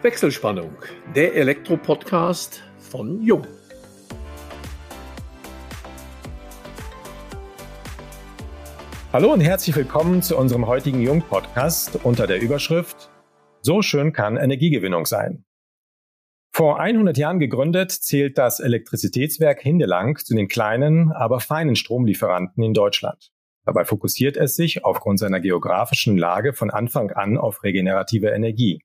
Wechselspannung, der Elektro-Podcast von Jung. Hallo und herzlich willkommen zu unserem heutigen Jung-Podcast unter der Überschrift So schön kann Energiegewinnung sein. Vor 100 Jahren gegründet, zählt das Elektrizitätswerk Hindelang zu den kleinen, aber feinen Stromlieferanten in Deutschland. Dabei fokussiert es sich aufgrund seiner geografischen Lage von Anfang an auf regenerative Energie.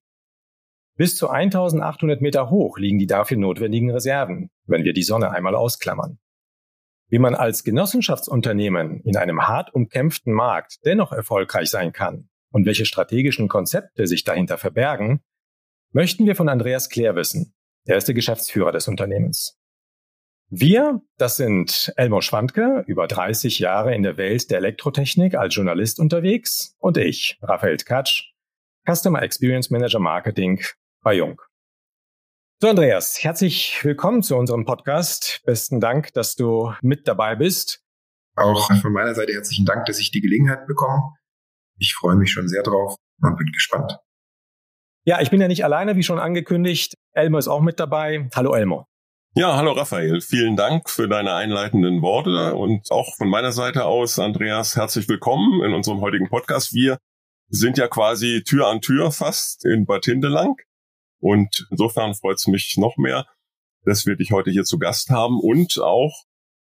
Bis zu 1800 Meter hoch liegen die dafür notwendigen Reserven, wenn wir die Sonne einmal ausklammern. Wie man als Genossenschaftsunternehmen in einem hart umkämpften Markt dennoch erfolgreich sein kann und welche strategischen Konzepte sich dahinter verbergen, möchten wir von Andreas Klär wissen, er ist der Geschäftsführer des Unternehmens. Wir, das sind Elmo Schwandke, über 30 Jahre in der Welt der Elektrotechnik als Journalist unterwegs, und ich, Raphael Katsch, Customer Experience Manager Marketing bei Jung. So, Andreas, herzlich willkommen zu unserem Podcast. Besten Dank, dass du mit dabei bist. Auch von meiner Seite herzlichen Dank, dass ich die Gelegenheit bekomme. Ich freue mich schon sehr drauf und bin gespannt. Ja, ich bin ja nicht alleine, wie schon angekündigt. Elmo ist auch mit dabei. Hallo Elmo. Ja, hallo Raphael. Vielen Dank für deine einleitenden Worte und auch von meiner Seite aus, Andreas, herzlich willkommen in unserem heutigen Podcast. Wir sind ja quasi Tür an Tür fast in Bad Hindelang. Und insofern freut es mich noch mehr, dass wir dich heute hier zu Gast haben und auch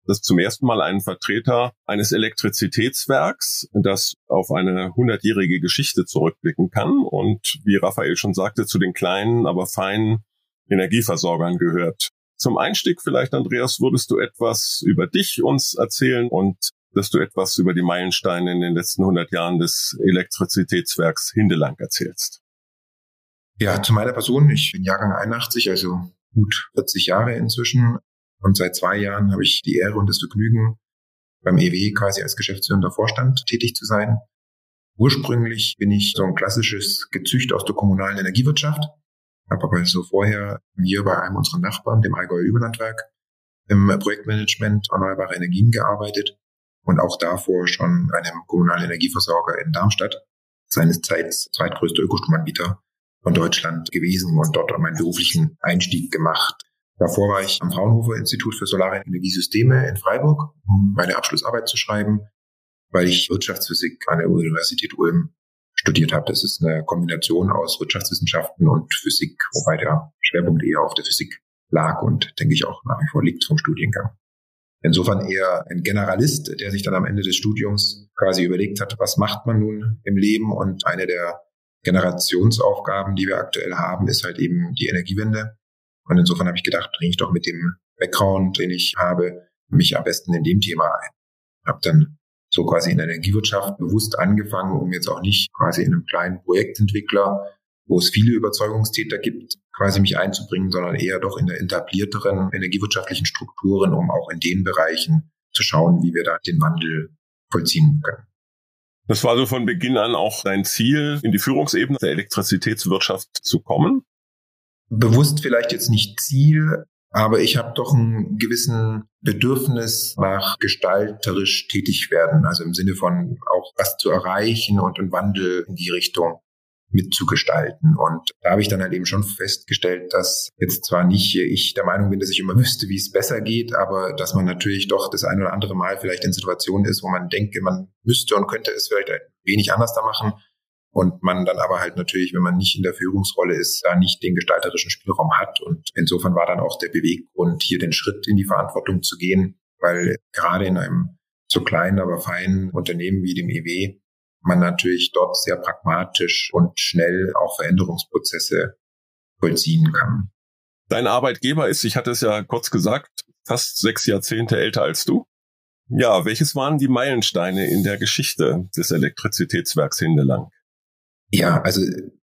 dass zum ersten Mal einen Vertreter eines Elektrizitätswerks, das auf eine hundertjährige Geschichte zurückblicken kann und wie Raphael schon sagte, zu den kleinen, aber feinen Energieversorgern gehört. Zum Einstieg vielleicht, Andreas, würdest du etwas über dich uns erzählen und dass du etwas über die Meilensteine in den letzten 100 Jahren des Elektrizitätswerks Hindelang erzählst. Ja, zu meiner Person. Ich bin Jahrgang 81, also gut 40 Jahre inzwischen. Und seit zwei Jahren habe ich die Ehre und das Vergnügen, beim EW quasi als geschäftsführender Vorstand tätig zu sein. Ursprünglich bin ich so ein klassisches Gezücht aus der kommunalen Energiewirtschaft, habe aber so vorher hier bei einem unserer Nachbarn, dem Allgäuer Überlandwerk, im Projektmanagement erneuerbare Energien gearbeitet und auch davor schon einem kommunalen Energieversorger in Darmstadt, seines Zeits zweitgrößter Ökostromanbieter von Deutschland gewesen und dort meinen beruflichen Einstieg gemacht. Davor war ich am Fraunhofer Institut für Solare Energiesysteme in Freiburg, um meine Abschlussarbeit zu schreiben, weil ich Wirtschaftsphysik an der Universität Ulm studiert habe. Das ist eine Kombination aus Wirtschaftswissenschaften und Physik, wobei der Schwerpunkt eher auf der Physik lag und denke ich auch nach wie vor liegt vom Studiengang. Insofern eher ein Generalist, der sich dann am Ende des Studiums quasi überlegt hat, was macht man nun im Leben und eine der Generationsaufgaben, die wir aktuell haben, ist halt eben die Energiewende. Und insofern habe ich gedacht, bringe ich doch mit dem Background, den ich habe, mich am besten in dem Thema ein. Habe dann so quasi in der Energiewirtschaft bewusst angefangen, um jetzt auch nicht quasi in einem kleinen Projektentwickler, wo es viele Überzeugungstäter gibt, quasi mich einzubringen, sondern eher doch in der etablierteren energiewirtschaftlichen Strukturen, um auch in den Bereichen zu schauen, wie wir da den Wandel vollziehen können. Das war so von Beginn an auch dein Ziel, in die Führungsebene der Elektrizitätswirtschaft zu kommen? Bewusst vielleicht jetzt nicht Ziel, aber ich habe doch einen gewissen Bedürfnis nach gestalterisch tätig werden, also im Sinne von auch was zu erreichen und einen Wandel in die Richtung mitzugestalten. Und da habe ich dann halt eben schon festgestellt, dass jetzt zwar nicht ich der Meinung bin, dass ich immer wüsste, wie es besser geht, aber dass man natürlich doch das ein oder andere Mal vielleicht in Situationen ist, wo man denkt, man müsste und könnte es vielleicht ein wenig anders da machen. Und man dann aber halt natürlich, wenn man nicht in der Führungsrolle ist, da nicht den gestalterischen Spielraum hat. Und insofern war dann auch der Beweggrund, hier den Schritt in die Verantwortung zu gehen, weil gerade in einem so kleinen, aber feinen Unternehmen wie dem EW man natürlich dort sehr pragmatisch und schnell auch Veränderungsprozesse vollziehen kann. Dein Arbeitgeber ist, ich hatte es ja kurz gesagt, fast sechs Jahrzehnte älter als du. Ja, welches waren die Meilensteine in der Geschichte des Elektrizitätswerks Hindelang? Ja, also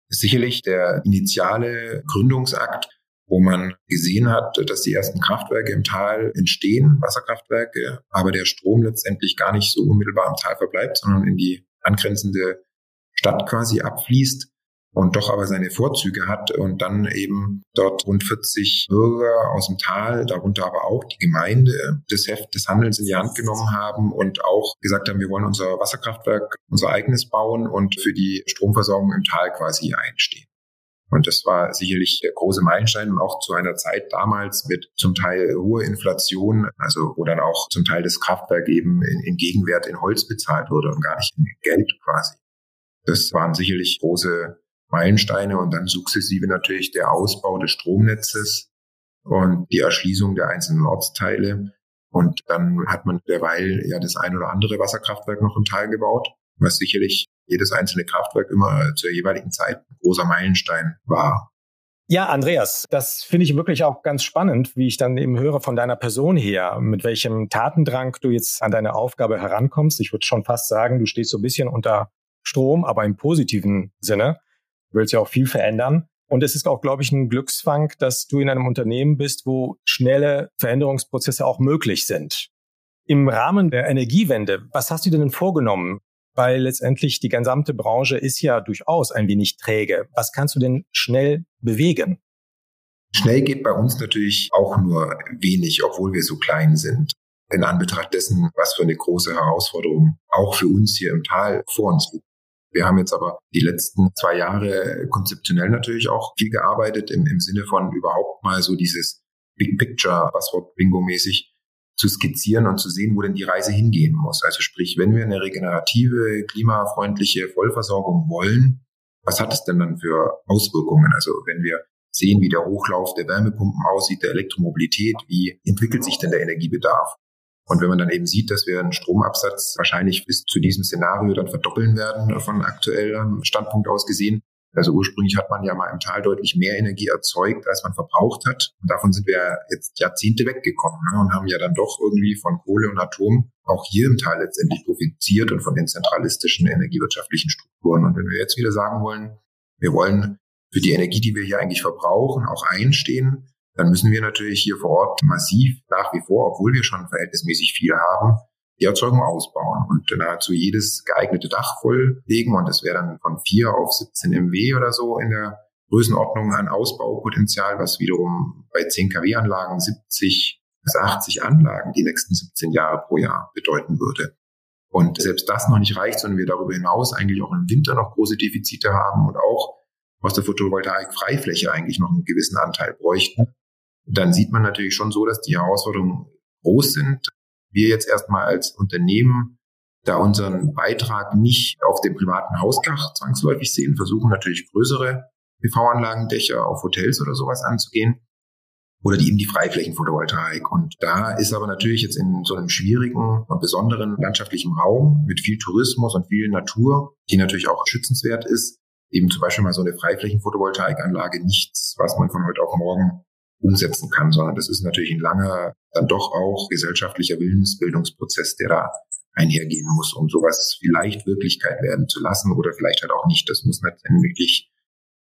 sicherlich der initiale Gründungsakt, wo man gesehen hat, dass die ersten Kraftwerke im Tal entstehen, Wasserkraftwerke, aber der Strom letztendlich gar nicht so unmittelbar im Tal verbleibt, sondern in die angrenzende Stadt quasi abfließt und doch aber seine Vorzüge hat und dann eben dort rund 40 Bürger aus dem Tal, darunter aber auch die Gemeinde, das Heft des Handelns in die Hand genommen haben und auch gesagt haben, wir wollen unser Wasserkraftwerk, unser eigenes bauen und für die Stromversorgung im Tal quasi einstehen. Und das war sicherlich der große Meilenstein und auch zu einer Zeit damals mit zum Teil hoher Inflation, also wo dann auch zum Teil das Kraftwerk eben in, in Gegenwert in Holz bezahlt wurde und gar nicht in Geld quasi. Das waren sicherlich große Meilensteine und dann sukzessive natürlich der Ausbau des Stromnetzes und die Erschließung der einzelnen Ortsteile. Und dann hat man derweil ja das ein oder andere Wasserkraftwerk noch im Tal gebaut, was sicherlich jedes einzelne Kraftwerk immer zur jeweiligen Zeit ein großer Meilenstein war. Ja, Andreas, das finde ich wirklich auch ganz spannend, wie ich dann eben höre von deiner Person her, mit welchem Tatendrang du jetzt an deine Aufgabe herankommst. Ich würde schon fast sagen, du stehst so ein bisschen unter Strom, aber im positiven Sinne. Du willst ja auch viel verändern. Und es ist auch, glaube ich, ein Glücksfang, dass du in einem Unternehmen bist, wo schnelle Veränderungsprozesse auch möglich sind. Im Rahmen der Energiewende, was hast du denn vorgenommen? Weil letztendlich die gesamte Branche ist ja durchaus ein wenig träge. Was kannst du denn schnell bewegen? Schnell geht bei uns natürlich auch nur wenig, obwohl wir so klein sind. In Anbetracht dessen, was für eine große Herausforderung auch für uns hier im Tal vor uns liegt. Wir haben jetzt aber die letzten zwei Jahre konzeptionell natürlich auch viel gearbeitet im, im Sinne von überhaupt mal so dieses Big Picture, Passwort Bingo mäßig zu skizzieren und zu sehen, wo denn die Reise hingehen muss. Also sprich, wenn wir eine regenerative, klimafreundliche Vollversorgung wollen, was hat es denn dann für Auswirkungen? Also wenn wir sehen, wie der Hochlauf der Wärmepumpen aussieht, der Elektromobilität, wie entwickelt sich denn der Energiebedarf? Und wenn man dann eben sieht, dass wir einen Stromabsatz wahrscheinlich bis zu diesem Szenario dann verdoppeln werden von aktuellem Standpunkt aus gesehen, also ursprünglich hat man ja mal im Tal deutlich mehr Energie erzeugt, als man verbraucht hat. Und davon sind wir jetzt Jahrzehnte weggekommen ne? und haben ja dann doch irgendwie von Kohle und Atom auch hier im Tal letztendlich profitiert und von den zentralistischen energiewirtschaftlichen Strukturen. Und wenn wir jetzt wieder sagen wollen, wir wollen für die Energie, die wir hier eigentlich verbrauchen, auch einstehen, dann müssen wir natürlich hier vor Ort massiv nach wie vor, obwohl wir schon verhältnismäßig viel haben, die Erzeugung ausbauen und nahezu jedes geeignete Dach volllegen. Und das wäre dann von 4 auf 17 MW oder so in der Größenordnung an Ausbaupotenzial, was wiederum bei 10 kW-Anlagen 70 bis 80 Anlagen die nächsten 17 Jahre pro Jahr bedeuten würde. Und selbst das noch nicht reicht, sondern wir darüber hinaus eigentlich auch im Winter noch große Defizite haben und auch aus der Photovoltaik Freifläche eigentlich noch einen gewissen Anteil bräuchten. Dann sieht man natürlich schon so, dass die Herausforderungen groß sind wir jetzt erstmal als Unternehmen da unseren Beitrag nicht auf dem privaten Hausdach zwangsläufig sehen, versuchen natürlich größere PV-Anlagendächer auf Hotels oder sowas anzugehen oder die eben die Freiflächenphotovoltaik. Und da ist aber natürlich jetzt in so einem schwierigen und besonderen landschaftlichen Raum mit viel Tourismus und viel Natur, die natürlich auch schützenswert ist, eben zum Beispiel mal so eine Freiflächenphotovoltaikanlage nichts, was man von heute auf morgen umsetzen kann, sondern das ist natürlich ein langer, dann doch auch gesellschaftlicher Willensbildungsprozess, der da einhergehen muss, um sowas vielleicht Wirklichkeit werden zu lassen oder vielleicht halt auch nicht. Das muss dann wirklich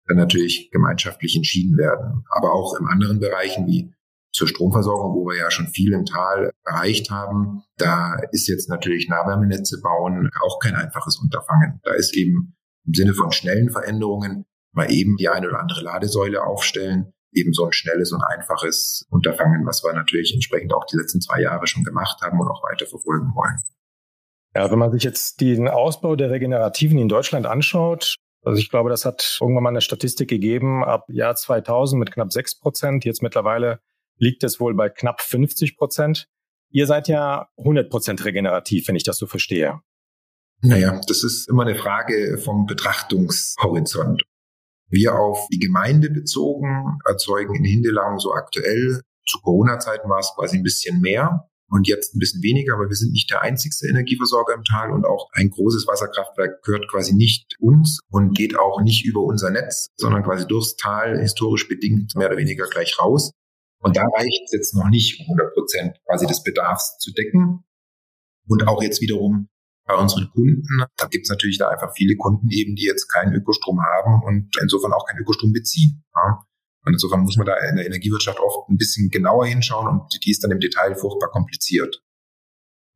dann natürlich gemeinschaftlich entschieden werden. Aber auch in anderen Bereichen wie zur Stromversorgung, wo wir ja schon viel im Tal erreicht haben, da ist jetzt natürlich Nahwärmenetze bauen auch kein einfaches Unterfangen. Da ist eben im Sinne von schnellen Veränderungen mal eben die eine oder andere Ladesäule aufstellen, eben so ein schnelles und einfaches Unterfangen, was wir natürlich entsprechend auch die letzten zwei Jahre schon gemacht haben und auch weiter verfolgen wollen. Ja, wenn man sich jetzt den Ausbau der Regenerativen in Deutschland anschaut, also ich glaube, das hat irgendwann mal eine Statistik gegeben, ab Jahr 2000 mit knapp sechs Prozent. Jetzt mittlerweile liegt es wohl bei knapp 50 Prozent. Ihr seid ja 100 Prozent regenerativ, wenn ich das so verstehe. Naja, das ist immer eine Frage vom Betrachtungshorizont. Wir auf die Gemeinde bezogen erzeugen in Hindelang so aktuell, zu Corona-Zeiten war es quasi ein bisschen mehr und jetzt ein bisschen weniger, aber wir sind nicht der einzigste Energieversorger im Tal und auch ein großes Wasserkraftwerk gehört quasi nicht uns und geht auch nicht über unser Netz, sondern quasi durchs Tal historisch bedingt mehr oder weniger gleich raus. Und da reicht es jetzt noch nicht, 100 Prozent quasi des Bedarfs zu decken. Und auch jetzt wiederum bei unseren Kunden. Da gibt es natürlich da einfach viele Kunden eben, die jetzt keinen Ökostrom haben und insofern auch keinen Ökostrom beziehen. Ja. Und insofern muss man da in der Energiewirtschaft oft ein bisschen genauer hinschauen und die ist dann im Detail furchtbar kompliziert.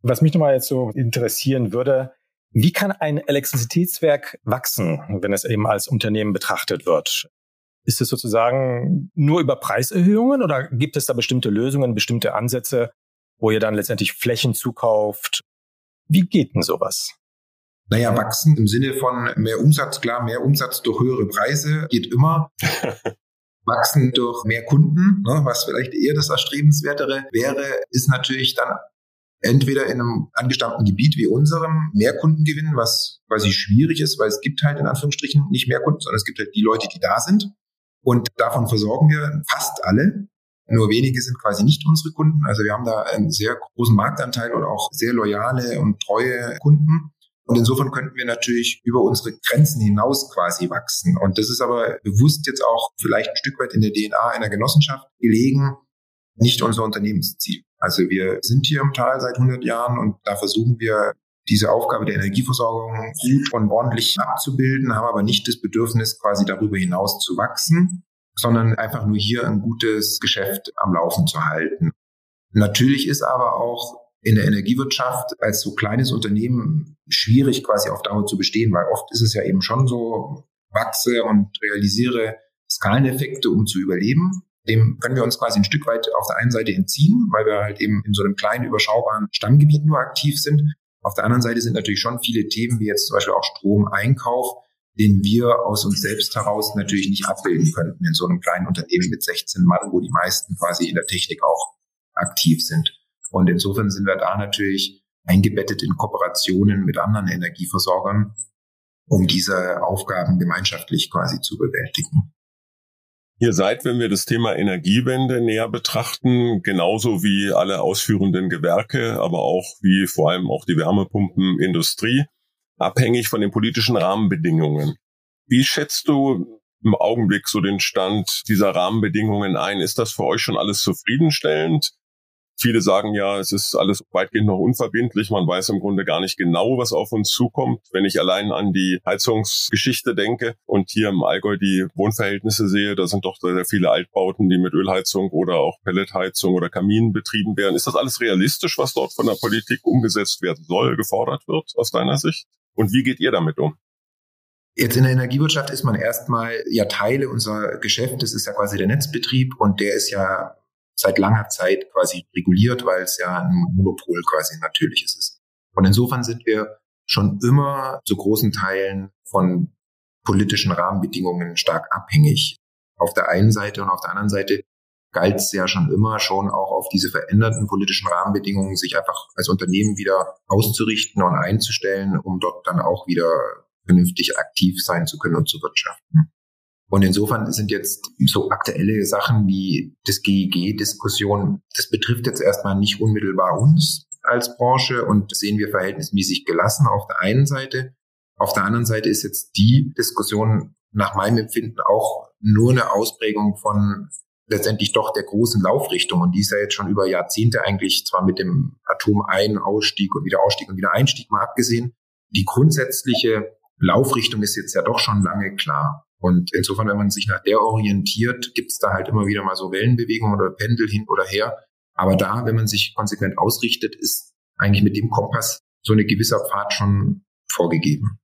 Was mich nochmal jetzt so interessieren würde, wie kann ein Elektrizitätswerk wachsen, wenn es eben als Unternehmen betrachtet wird? Ist es sozusagen nur über Preiserhöhungen oder gibt es da bestimmte Lösungen, bestimmte Ansätze, wo ihr dann letztendlich Flächen zukauft wie geht denn sowas? Naja, wachsen im Sinne von mehr Umsatz, klar, mehr Umsatz durch höhere Preise geht immer. wachsen durch mehr Kunden, ne, was vielleicht eher das Erstrebenswertere wäre, ist natürlich dann entweder in einem angestammten Gebiet wie unserem mehr Kunden gewinnen, was quasi schwierig ist, weil es gibt halt in Anführungsstrichen nicht mehr Kunden, sondern es gibt halt die Leute, die da sind. Und davon versorgen wir fast alle. Nur wenige sind quasi nicht unsere Kunden. Also wir haben da einen sehr großen Marktanteil und auch sehr loyale und treue Kunden. Und insofern könnten wir natürlich über unsere Grenzen hinaus quasi wachsen. Und das ist aber bewusst jetzt auch vielleicht ein Stück weit in der DNA einer Genossenschaft gelegen, nicht unser Unternehmensziel. Also wir sind hier im Tal seit 100 Jahren und da versuchen wir diese Aufgabe der Energieversorgung gut und ordentlich abzubilden, haben aber nicht das Bedürfnis, quasi darüber hinaus zu wachsen, sondern einfach nur hier ein gutes Geschäft am Laufen zu halten. Natürlich ist aber auch in der Energiewirtschaft als so kleines Unternehmen schwierig quasi auf Dauer zu bestehen, weil oft ist es ja eben schon so, wachse und realisiere Skaleneffekte, um zu überleben. Dem können wir uns quasi ein Stück weit auf der einen Seite entziehen, weil wir halt eben in so einem kleinen, überschaubaren Stammgebiet nur aktiv sind. Auf der anderen Seite sind natürlich schon viele Themen, wie jetzt zum Beispiel auch Stromeinkauf, den wir aus uns selbst heraus natürlich nicht abbilden könnten in so einem kleinen Unternehmen mit 16 Mann, wo die meisten quasi in der Technik auch aktiv sind. Und insofern sind wir da natürlich eingebettet in Kooperationen mit anderen Energieversorgern, um diese Aufgaben gemeinschaftlich quasi zu bewältigen. Ihr seid, wenn wir das Thema Energiewende näher betrachten, genauso wie alle ausführenden Gewerke, aber auch wie vor allem auch die Wärmepumpenindustrie, abhängig von den politischen Rahmenbedingungen. Wie schätzt du im Augenblick so den Stand dieser Rahmenbedingungen ein? Ist das für euch schon alles zufriedenstellend? Viele sagen ja, es ist alles weitgehend noch unverbindlich. Man weiß im Grunde gar nicht genau, was auf uns zukommt. Wenn ich allein an die Heizungsgeschichte denke und hier im Allgäu die Wohnverhältnisse sehe, da sind doch sehr viele Altbauten, die mit Ölheizung oder auch Pelletheizung oder Kaminen betrieben werden. Ist das alles realistisch, was dort von der Politik umgesetzt werden soll, gefordert wird aus deiner Sicht? Und wie geht ihr damit um? Jetzt in der Energiewirtschaft ist man erstmal ja Teile unserer Geschäfte. ist ja quasi der Netzbetrieb und der ist ja seit langer Zeit quasi reguliert, weil es ja ein Monopol quasi natürliches ist. Und insofern sind wir schon immer zu großen Teilen von politischen Rahmenbedingungen stark abhängig. Auf der einen Seite und auf der anderen Seite galt es ja schon immer schon auch auf diese veränderten politischen Rahmenbedingungen, sich einfach als Unternehmen wieder auszurichten und einzustellen, um dort dann auch wieder vernünftig aktiv sein zu können und zu wirtschaften. Und insofern sind jetzt so aktuelle Sachen wie das GEG-Diskussion, das betrifft jetzt erstmal nicht unmittelbar uns als Branche und sehen wir verhältnismäßig gelassen auf der einen Seite. Auf der anderen Seite ist jetzt die Diskussion nach meinem Empfinden auch nur eine Ausprägung von letztendlich doch der großen Laufrichtung. Und die ist ja jetzt schon über Jahrzehnte eigentlich zwar mit dem Atom-Ein-Ausstieg und wieder Ausstieg und wieder Einstieg mal abgesehen. Die grundsätzliche Laufrichtung ist jetzt ja doch schon lange klar. Und insofern, wenn man sich nach der orientiert, gibt es da halt immer wieder mal so Wellenbewegungen oder Pendel hin oder her. Aber da, wenn man sich konsequent ausrichtet, ist eigentlich mit dem Kompass so eine gewisser Pfad schon vorgegeben.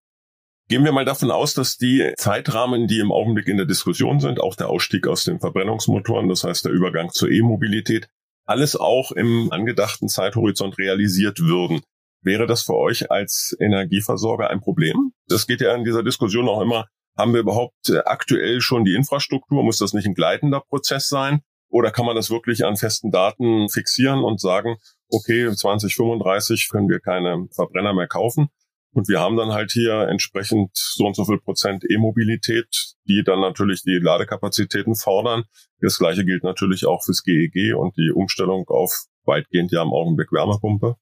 Gehen wir mal davon aus, dass die Zeitrahmen, die im Augenblick in der Diskussion sind, auch der Ausstieg aus den Verbrennungsmotoren, das heißt der Übergang zur E-Mobilität, alles auch im angedachten Zeithorizont realisiert würden. Wäre das für euch als Energieversorger ein Problem? Das geht ja in dieser Diskussion auch immer haben wir überhaupt äh, aktuell schon die Infrastruktur? Muss das nicht ein gleitender Prozess sein? Oder kann man das wirklich an festen Daten fixieren und sagen, okay, 2035 können wir keine Verbrenner mehr kaufen? Und wir haben dann halt hier entsprechend so und so viel Prozent E-Mobilität, die dann natürlich die Ladekapazitäten fordern. Das gleiche gilt natürlich auch fürs GEG e und die Umstellung auf weitgehend ja im Augenblick Wärmepumpe.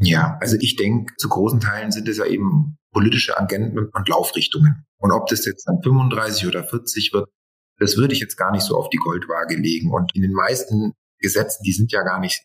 Ja, also ich denke, zu großen Teilen sind es ja eben politische Agenten und Laufrichtungen. Und ob das jetzt dann 35 oder 40 wird, das würde ich jetzt gar nicht so auf die Goldwaage legen. Und in den meisten Gesetzen, die sind ja gar nicht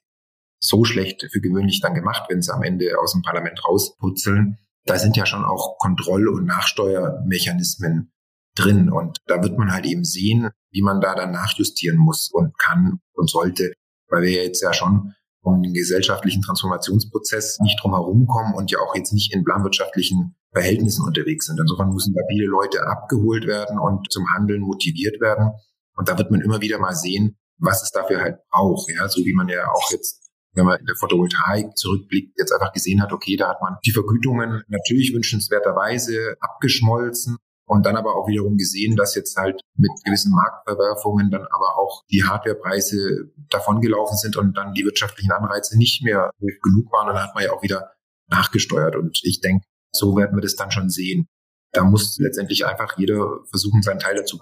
so schlecht für gewöhnlich dann gemacht, wenn sie am Ende aus dem Parlament rausputzeln. Da sind ja schon auch Kontroll- und Nachsteuermechanismen drin. Und da wird man halt eben sehen, wie man da dann nachjustieren muss und kann und sollte, weil wir jetzt ja schon um den gesellschaftlichen Transformationsprozess nicht drum herum kommen und ja auch jetzt nicht in planwirtschaftlichen Verhältnissen unterwegs sind. Insofern müssen da viele Leute abgeholt werden und zum Handeln motiviert werden. Und da wird man immer wieder mal sehen, was es dafür halt braucht. Ja, so wie man ja auch jetzt wenn man in der Photovoltaik zurückblickt, jetzt einfach gesehen hat, okay, da hat man die Vergütungen natürlich wünschenswerterweise abgeschmolzen und dann aber auch wiederum gesehen, dass jetzt halt mit gewissen Marktverwerfungen dann aber auch die Hardwarepreise davongelaufen sind und dann die wirtschaftlichen Anreize nicht mehr hoch genug waren. Dann hat man ja auch wieder nachgesteuert. Und ich denke, so werden wir das dann schon sehen. Da muss letztendlich einfach jeder versuchen, seinen Teil dazu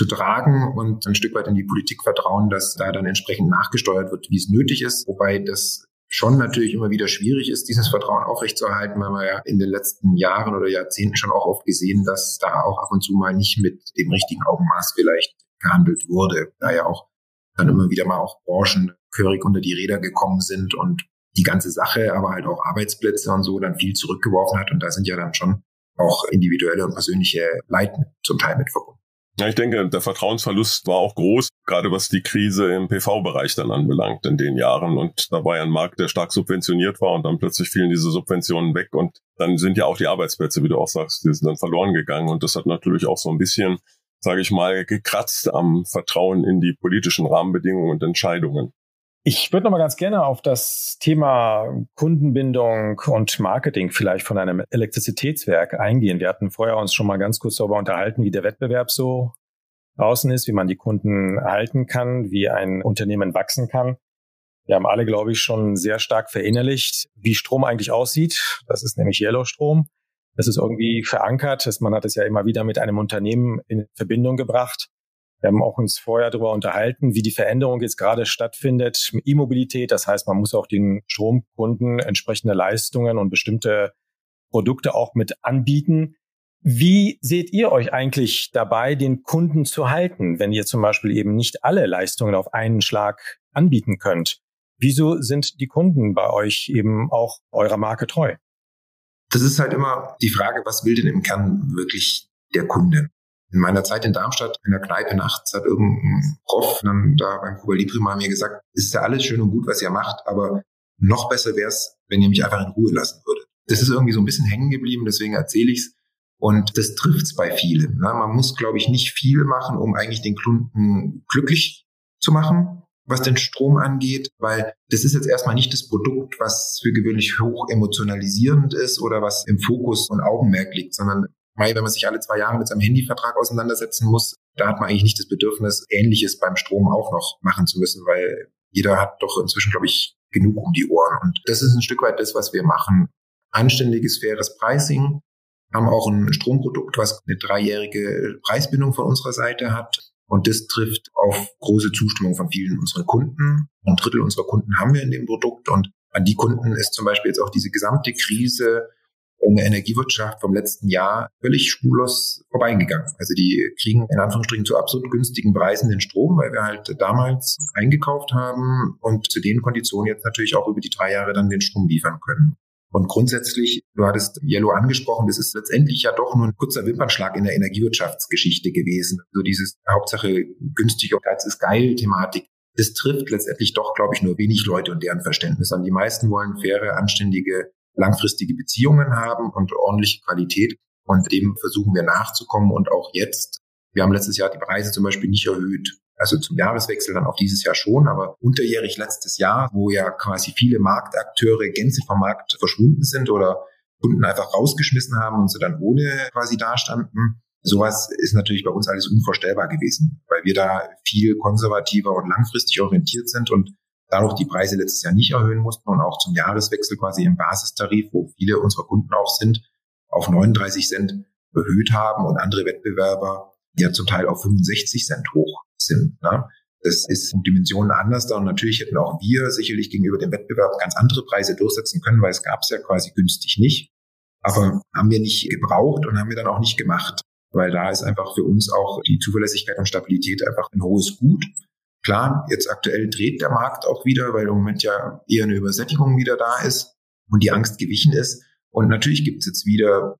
beizutragen und ein Stück weit in die Politik vertrauen, dass da dann entsprechend nachgesteuert wird, wie es nötig ist. Wobei das schon natürlich immer wieder schwierig ist, dieses Vertrauen aufrechtzuerhalten, weil man ja in den letzten Jahren oder Jahrzehnten schon auch oft gesehen, dass da auch ab und zu mal nicht mit dem richtigen Augenmaß vielleicht gehandelt wurde, da ja auch dann immer wieder mal auch Branchen gehörig unter die Räder gekommen sind und die ganze Sache, aber halt auch Arbeitsplätze und so dann viel zurückgeworfen hat. Und da sind ja dann schon auch individuelle und persönliche Leid zum Teil mit verbunden. Ja, ich denke, der Vertrauensverlust war auch groß, gerade was die Krise im PV-Bereich dann anbelangt in den Jahren. Und da war ja ein Markt, der stark subventioniert war und dann plötzlich fielen diese Subventionen weg und dann sind ja auch die Arbeitsplätze, wie du auch sagst, die sind dann verloren gegangen. Und das hat natürlich auch so ein bisschen, sage ich mal, gekratzt am Vertrauen in die politischen Rahmenbedingungen und Entscheidungen. Ich würde noch mal ganz gerne auf das Thema Kundenbindung und Marketing vielleicht von einem Elektrizitätswerk eingehen. Wir hatten vorher uns schon mal ganz kurz darüber unterhalten, wie der Wettbewerb so draußen ist, wie man die Kunden halten kann, wie ein Unternehmen wachsen kann. Wir haben alle, glaube ich, schon sehr stark verinnerlicht, wie Strom eigentlich aussieht. Das ist nämlich Yellow Strom. Das ist irgendwie verankert. Man hat es ja immer wieder mit einem Unternehmen in Verbindung gebracht. Wir haben auch uns vorher darüber unterhalten, wie die Veränderung jetzt gerade stattfindet. E-Mobilität, das heißt, man muss auch den Stromkunden entsprechende Leistungen und bestimmte Produkte auch mit anbieten. Wie seht ihr euch eigentlich dabei, den Kunden zu halten, wenn ihr zum Beispiel eben nicht alle Leistungen auf einen Schlag anbieten könnt? Wieso sind die Kunden bei euch eben auch eurer Marke treu? Das ist halt immer die Frage, was will denn im Kern wirklich der Kunde? In meiner Zeit in Darmstadt in der Kneipe nachts hat irgendein Prof dann da beim Kuba Libre mal mir gesagt, ist ja alles schön und gut, was ihr macht, aber noch besser wäre es, wenn ihr mich einfach in Ruhe lassen würdet. Das ist irgendwie so ein bisschen hängen geblieben, deswegen erzähle ich's. Und das trifft's bei vielen. Ne? Man muss, glaube ich, nicht viel machen, um eigentlich den Kunden glücklich zu machen, was den Strom angeht, weil das ist jetzt erstmal nicht das Produkt, was für gewöhnlich hoch emotionalisierend ist oder was im Fokus und Augenmerk liegt, sondern Mai, wenn man sich alle zwei Jahre mit seinem Handyvertrag auseinandersetzen muss, da hat man eigentlich nicht das Bedürfnis, Ähnliches beim Strom auch noch machen zu müssen, weil jeder hat doch inzwischen, glaube ich, genug um die Ohren. Und das ist ein Stück weit das, was wir machen. Anständiges, faires Pricing, haben auch ein Stromprodukt, was eine dreijährige Preisbindung von unserer Seite hat. Und das trifft auf große Zustimmung von vielen unserer Kunden. Ein Drittel unserer Kunden haben wir in dem Produkt. Und an die Kunden ist zum Beispiel jetzt auch diese gesamte Krise in der Energiewirtschaft vom letzten Jahr völlig spurlos vorbeigegangen. Also die kriegen in Anführungsstrichen zu absolut günstigen Preisen den Strom, weil wir halt damals eingekauft haben und zu den Konditionen jetzt natürlich auch über die drei Jahre dann den Strom liefern können. Und grundsätzlich, du hattest Yellow angesprochen, das ist letztendlich ja doch nur ein kurzer Wimpernschlag in der Energiewirtschaftsgeschichte gewesen. So dieses Hauptsache günstig, Geiz ist geil Thematik. Das trifft letztendlich doch, glaube ich, nur wenig Leute und deren Verständnis an. Die meisten wollen faire, anständige langfristige Beziehungen haben und ordentliche Qualität. Und dem versuchen wir nachzukommen. Und auch jetzt, wir haben letztes Jahr die Preise zum Beispiel nicht erhöht. Also zum Jahreswechsel dann auch dieses Jahr schon, aber unterjährig letztes Jahr, wo ja quasi viele Marktakteure gänzlich vom Markt verschwunden sind oder Kunden einfach rausgeschmissen haben und sie dann ohne quasi dastanden. Sowas ist natürlich bei uns alles unvorstellbar gewesen, weil wir da viel konservativer und langfristig orientiert sind und dadurch die Preise letztes Jahr nicht erhöhen mussten und auch zum Jahreswechsel quasi im Basistarif, wo viele unserer Kunden auch sind, auf 39 Cent erhöht haben und andere Wettbewerber ja zum Teil auf 65 Cent hoch sind. Ne? Das ist um Dimensionen anders da und natürlich hätten auch wir sicherlich gegenüber dem Wettbewerb ganz andere Preise durchsetzen können, weil es gab es ja quasi günstig nicht. Aber haben wir nicht gebraucht und haben wir dann auch nicht gemacht, weil da ist einfach für uns auch die Zuverlässigkeit und Stabilität einfach ein hohes Gut. Klar, jetzt aktuell dreht der Markt auch wieder, weil im Moment ja eher eine Übersättigung wieder da ist und die Angst gewichen ist. Und natürlich gibt es jetzt wieder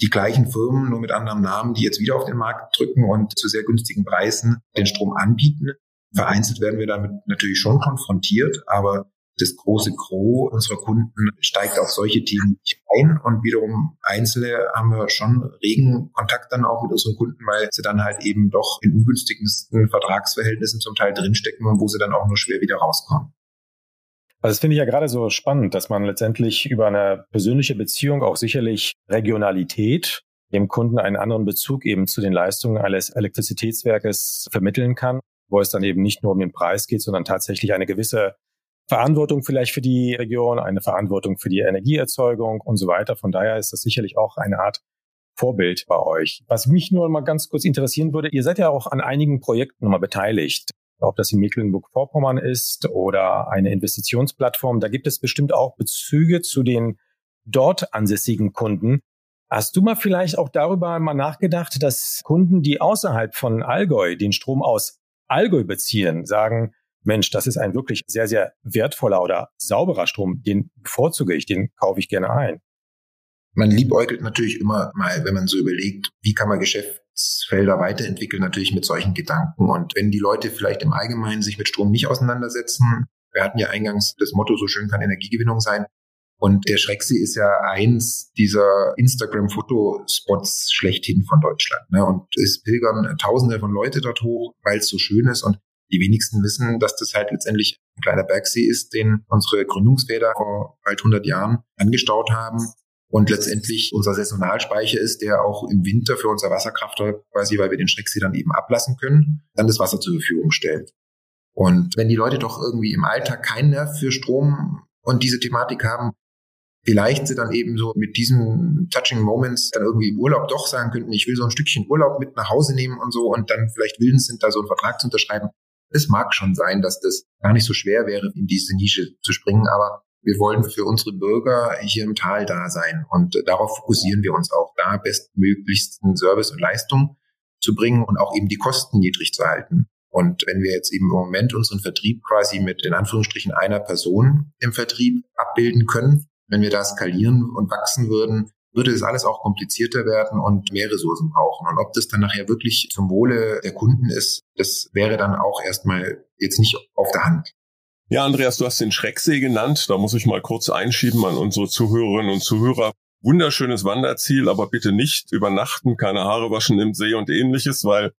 die gleichen Firmen, nur mit anderem Namen, die jetzt wieder auf den Markt drücken und zu sehr günstigen Preisen den Strom anbieten. Vereinzelt werden wir damit natürlich schon konfrontiert, aber das große Gros unserer Kunden steigt auf solche Themen nicht ein und wiederum Einzelne haben wir schon regen Kontakt dann auch mit unseren Kunden, weil sie dann halt eben doch in ungünstigsten Vertragsverhältnissen zum Teil drinstecken und wo sie dann auch nur schwer wieder rauskommen. Also das finde ich ja gerade so spannend, dass man letztendlich über eine persönliche Beziehung auch sicherlich Regionalität dem Kunden einen anderen Bezug eben zu den Leistungen eines Elektrizitätswerkes vermitteln kann, wo es dann eben nicht nur um den Preis geht, sondern tatsächlich eine gewisse Verantwortung vielleicht für die Region, eine Verantwortung für die Energieerzeugung und so weiter. Von daher ist das sicherlich auch eine Art Vorbild bei euch. Was mich nur mal ganz kurz interessieren würde, ihr seid ja auch an einigen Projekten nochmal beteiligt. Ob das in Mecklenburg-Vorpommern ist oder eine Investitionsplattform, da gibt es bestimmt auch Bezüge zu den dort ansässigen Kunden. Hast du mal vielleicht auch darüber mal nachgedacht, dass Kunden, die außerhalb von Allgäu den Strom aus Allgäu beziehen, sagen, Mensch, das ist ein wirklich sehr, sehr wertvoller oder sauberer Strom, den bevorzuge ich, den kaufe ich gerne ein. Man liebäugelt natürlich immer mal, wenn man so überlegt, wie kann man Geschäftsfelder weiterentwickeln, natürlich mit solchen Gedanken. Und wenn die Leute vielleicht im Allgemeinen sich mit Strom nicht auseinandersetzen, wir hatten ja eingangs das Motto, so schön kann Energiegewinnung sein. Und der Schrecksee ist ja eins dieser Instagram-Fotospots schlechthin von Deutschland. Ne? Und es pilgern Tausende von Leute dort hoch, weil es so schön ist. Und die wenigsten wissen, dass das halt letztendlich ein kleiner Bergsee ist, den unsere Gründungsväter vor bald 100 Jahren angestaut haben und letztendlich unser Saisonalspeicher ist, der auch im Winter für unser Wasserkraftwerk quasi, weil wir den Schrecksee dann eben ablassen können, dann das Wasser zur Verfügung stellt. Und wenn die Leute doch irgendwie im Alltag keinen Nerv für Strom und diese Thematik haben, vielleicht sie dann eben so mit diesen Touching Moments dann irgendwie im Urlaub doch sagen könnten, ich will so ein Stückchen Urlaub mit nach Hause nehmen und so und dann vielleicht willens sind, da so einen Vertrag zu unterschreiben. Es mag schon sein, dass das gar nicht so schwer wäre, in diese Nische zu springen, aber wir wollen für unsere Bürger hier im Tal da sein und darauf fokussieren wir uns auch, da bestmöglichsten Service und Leistung zu bringen und auch eben die Kosten niedrig zu halten. Und wenn wir jetzt eben im Moment unseren Vertrieb quasi mit in Anführungsstrichen einer Person im Vertrieb abbilden können, wenn wir da skalieren und wachsen würden, würde es alles auch komplizierter werden und mehr Ressourcen brauchen. Und ob das dann nachher wirklich zum Wohle der Kunden ist, das wäre dann auch erstmal jetzt nicht auf der Hand. Ja, Andreas, du hast den Schrecksee genannt. Da muss ich mal kurz einschieben an unsere Zuhörerinnen und Zuhörer. Wunderschönes Wanderziel, aber bitte nicht übernachten, keine Haare waschen im See und ähnliches, weil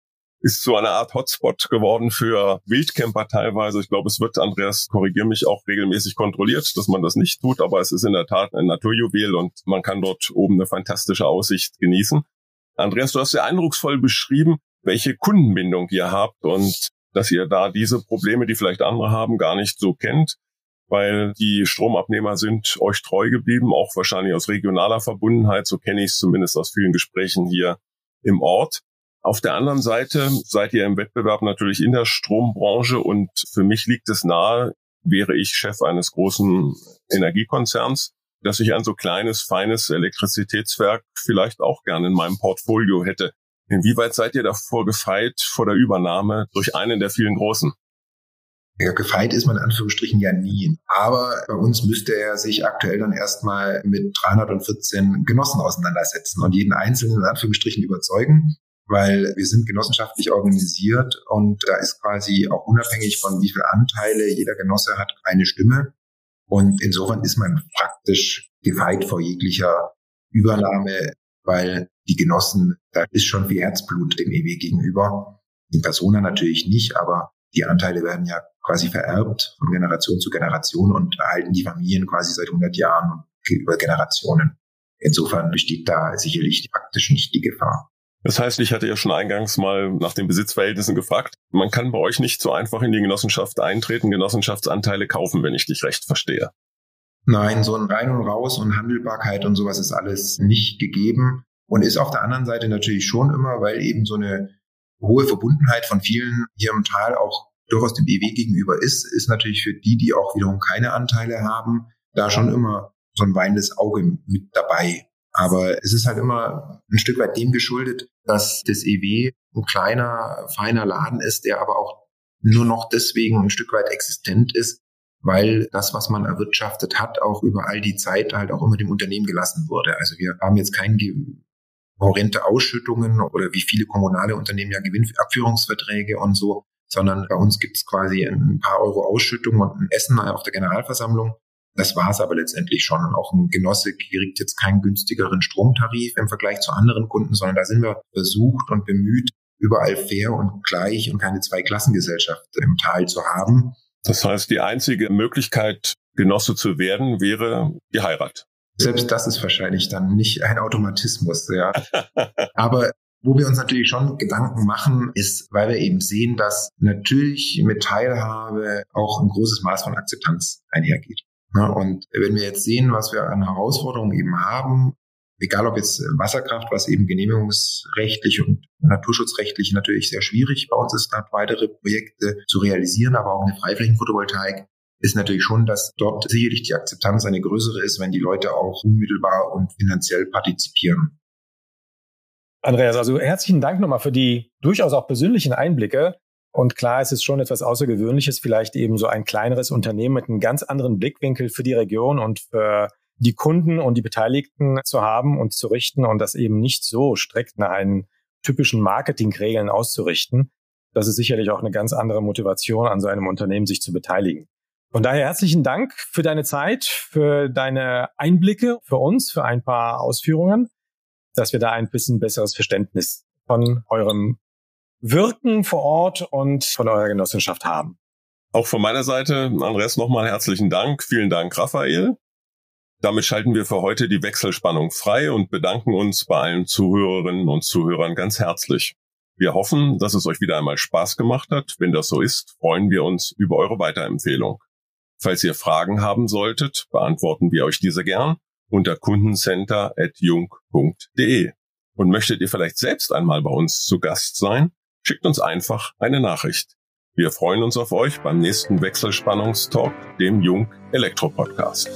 ist so eine Art Hotspot geworden für Wildcamper teilweise. Ich glaube, es wird, Andreas, korrigier mich, auch regelmäßig kontrolliert, dass man das nicht tut, aber es ist in der Tat ein Naturjuwel und man kann dort oben eine fantastische Aussicht genießen. Andreas, du hast sehr eindrucksvoll beschrieben, welche Kundenbindung ihr habt und dass ihr da diese Probleme, die vielleicht andere haben, gar nicht so kennt, weil die Stromabnehmer sind euch treu geblieben, auch wahrscheinlich aus regionaler Verbundenheit, so kenne ich es zumindest aus vielen Gesprächen hier im Ort. Auf der anderen Seite seid ihr im Wettbewerb natürlich in der Strombranche und für mich liegt es nahe, wäre ich Chef eines großen Energiekonzerns, dass ich ein so kleines, feines Elektrizitätswerk vielleicht auch gerne in meinem Portfolio hätte. Inwieweit seid ihr davor gefeit vor der Übernahme durch einen der vielen Großen? Ja, gefeit ist man in Anführungsstrichen ja nie. Aber bei uns müsste er sich aktuell dann erstmal mit 314 Genossen auseinandersetzen und jeden Einzelnen in Anführungsstrichen überzeugen, weil wir sind genossenschaftlich organisiert und da ist quasi auch unabhängig von wie viele Anteile jeder Genosse hat eine Stimme. Und insofern ist man praktisch gefeit vor jeglicher Übernahme, weil die Genossen, da ist schon viel Herzblut dem EW gegenüber. In Persona natürlich nicht, aber die Anteile werden ja quasi vererbt von Generation zu Generation und erhalten die Familien quasi seit 100 Jahren und über Generationen. Insofern besteht da sicherlich praktisch nicht die Gefahr. Das heißt, ich hatte ja schon eingangs mal nach den Besitzverhältnissen gefragt. Man kann bei euch nicht so einfach in die Genossenschaft eintreten, Genossenschaftsanteile kaufen, wenn ich dich recht verstehe. Nein, so ein Rein und Raus und Handelbarkeit und sowas ist alles nicht gegeben. Und ist auf der anderen Seite natürlich schon immer, weil eben so eine hohe Verbundenheit von vielen hier im Tal auch durchaus dem EW gegenüber ist, ist natürlich für die, die auch wiederum keine Anteile haben, da schon immer so ein weinendes Auge mit dabei. Aber es ist halt immer ein Stück weit dem geschuldet, dass das EW ein kleiner, feiner Laden ist, der aber auch nur noch deswegen ein Stück weit existent ist, weil das, was man erwirtschaftet hat, auch über all die Zeit halt auch immer dem Unternehmen gelassen wurde. Also wir haben jetzt kein horrende Ausschüttungen oder wie viele kommunale Unternehmen ja Gewinnabführungsverträge und so, sondern bei uns gibt es quasi ein paar Euro Ausschüttung und ein Essen auf der Generalversammlung. Das war es aber letztendlich schon. Und auch ein Genosse kriegt jetzt keinen günstigeren Stromtarif im Vergleich zu anderen Kunden, sondern da sind wir versucht und bemüht, überall fair und gleich und keine Zweiklassengesellschaft im Tal zu haben. Das heißt, die einzige Möglichkeit, Genosse zu werden, wäre die Heirat. Selbst das ist wahrscheinlich dann nicht ein Automatismus, ja. Aber wo wir uns natürlich schon Gedanken machen, ist, weil wir eben sehen, dass natürlich mit Teilhabe auch ein großes Maß von Akzeptanz einhergeht. Und wenn wir jetzt sehen, was wir an Herausforderungen eben haben, egal ob jetzt Wasserkraft, was eben genehmigungsrechtlich und naturschutzrechtlich natürlich sehr schwierig bei uns ist, da weitere Projekte zu realisieren, aber auch eine Freiflächenphotovoltaik ist natürlich schon, dass dort sicherlich die Akzeptanz eine größere ist, wenn die Leute auch unmittelbar und finanziell partizipieren. Andreas, also herzlichen Dank nochmal für die durchaus auch persönlichen Einblicke. Und klar, es ist schon etwas Außergewöhnliches, vielleicht eben so ein kleineres Unternehmen mit einem ganz anderen Blickwinkel für die Region und für die Kunden und die Beteiligten zu haben und zu richten und das eben nicht so strikt nach einen typischen Marketingregeln auszurichten. Das ist sicherlich auch eine ganz andere Motivation an so einem Unternehmen, sich zu beteiligen. Von daher herzlichen Dank für deine Zeit, für deine Einblicke, für uns, für ein paar Ausführungen, dass wir da ein bisschen besseres Verständnis von eurem Wirken vor Ort und von eurer Genossenschaft haben. Auch von meiner Seite, Andreas, nochmal herzlichen Dank. Vielen Dank, Raphael. Damit schalten wir für heute die Wechselspannung frei und bedanken uns bei allen Zuhörerinnen und Zuhörern ganz herzlich. Wir hoffen, dass es euch wieder einmal Spaß gemacht hat. Wenn das so ist, freuen wir uns über eure Weiterempfehlung. Falls ihr Fragen haben solltet, beantworten wir euch diese gern unter kundencenter.jung.de. Und möchtet ihr vielleicht selbst einmal bei uns zu Gast sein? Schickt uns einfach eine Nachricht. Wir freuen uns auf euch beim nächsten Wechselspannungstalk, dem Jung Elektro Podcast.